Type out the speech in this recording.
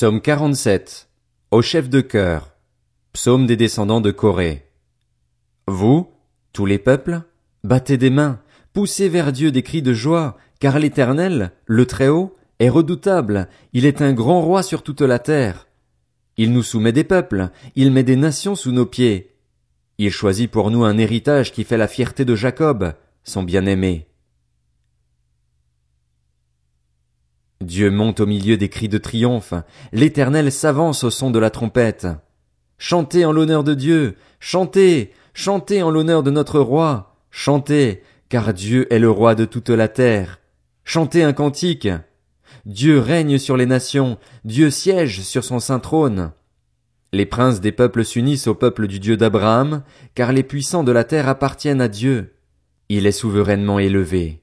Psaume 47. Au chef de chœur. Psaume des descendants de Corée. Vous, tous les peuples, battez des mains, poussez vers Dieu des cris de joie, car l'Éternel, le Très-Haut, est redoutable, il est un grand roi sur toute la terre. Il nous soumet des peuples, il met des nations sous nos pieds. Il choisit pour nous un héritage qui fait la fierté de Jacob, son bien-aimé. Dieu monte au milieu des cris de triomphe, l'Éternel s'avance au son de la trompette. Chantez en l'honneur de Dieu, chantez, chantez en l'honneur de notre roi, chantez, car Dieu est le roi de toute la terre. Chantez un cantique. Dieu règne sur les nations, Dieu siège sur son saint trône. Les princes des peuples s'unissent au peuple du Dieu d'Abraham, car les puissants de la terre appartiennent à Dieu. Il est souverainement élevé.